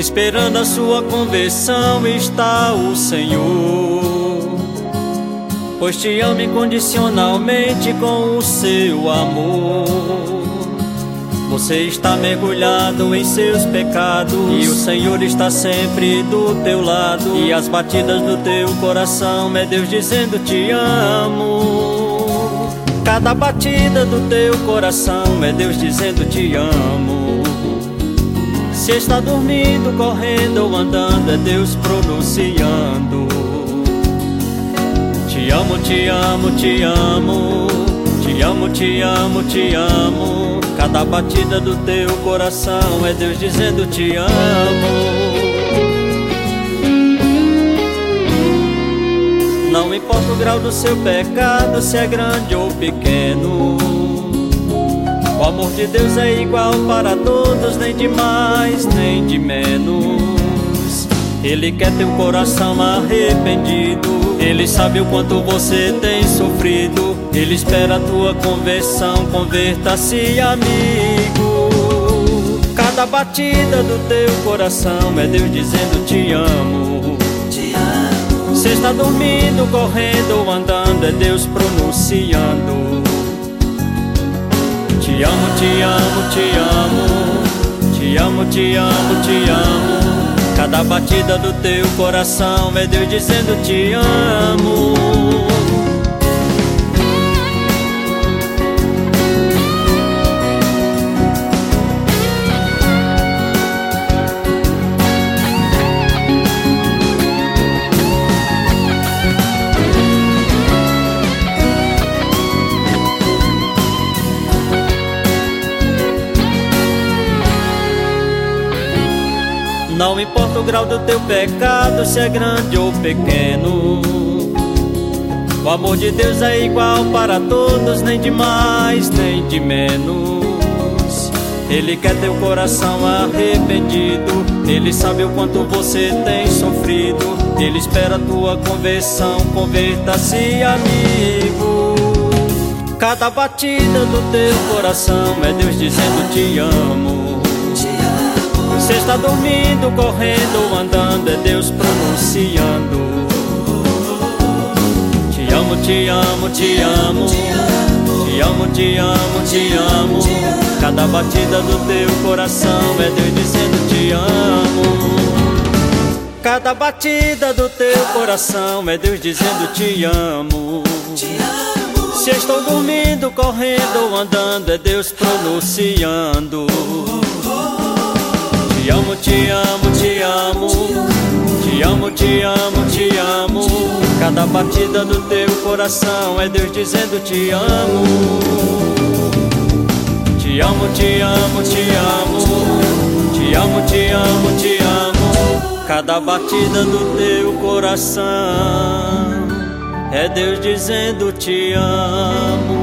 Esperando a sua conversão está o Senhor. Pois te ama incondicionalmente com o seu amor. Você está mergulhado em seus pecados e o Senhor está sempre do teu lado. E as batidas do teu coração é Deus dizendo te amo. Cada batida do teu coração é Deus dizendo te amo. Está dormindo, correndo ou andando, é Deus pronunciando. Te amo, te amo, te amo. Te amo, te amo, te amo. Cada batida do teu coração é Deus dizendo te amo. Não importa o grau do seu pecado, se é grande ou pequeno. O amor de Deus é igual para todos, nem de mais, nem de menos. Ele quer teu coração arrependido. Ele sabe o quanto você tem sofrido. Ele espera a tua conversão. Converta-se, amigo. Cada batida do teu coração é Deus dizendo: Te amo. Te amo. Se está dormindo, correndo ou andando, é Deus pronunciando. Te amo, te amo, te amo. Te amo, te amo, te amo. Cada batida do teu coração é Deus dizendo te amo. Não importa o grau do teu pecado, se é grande ou pequeno. O amor de Deus é igual para todos, nem de mais, nem de menos. Ele quer teu coração arrependido. Ele sabe o quanto você tem sofrido. Ele espera tua conversão. Converta-se, amigo. Cada batida do teu coração é Deus dizendo te amo. Você está dormindo, correndo andando, é Deus pronunciando. Te amo, te amo, te amo. Te amo, te amo, te amo. Cada batida do teu coração é Deus dizendo te amo. Cada batida do teu coração é Deus dizendo te amo. Se estou dormindo, correndo andando, é Deus pronunciando. Te amo, te amo, te amo. Te amo, te amo, te amo. Cada batida do teu coração é Deus dizendo te amo. Te amo, te amo, te amo. Te amo, te amo, te amo. Cada batida do teu coração é Deus dizendo te amo.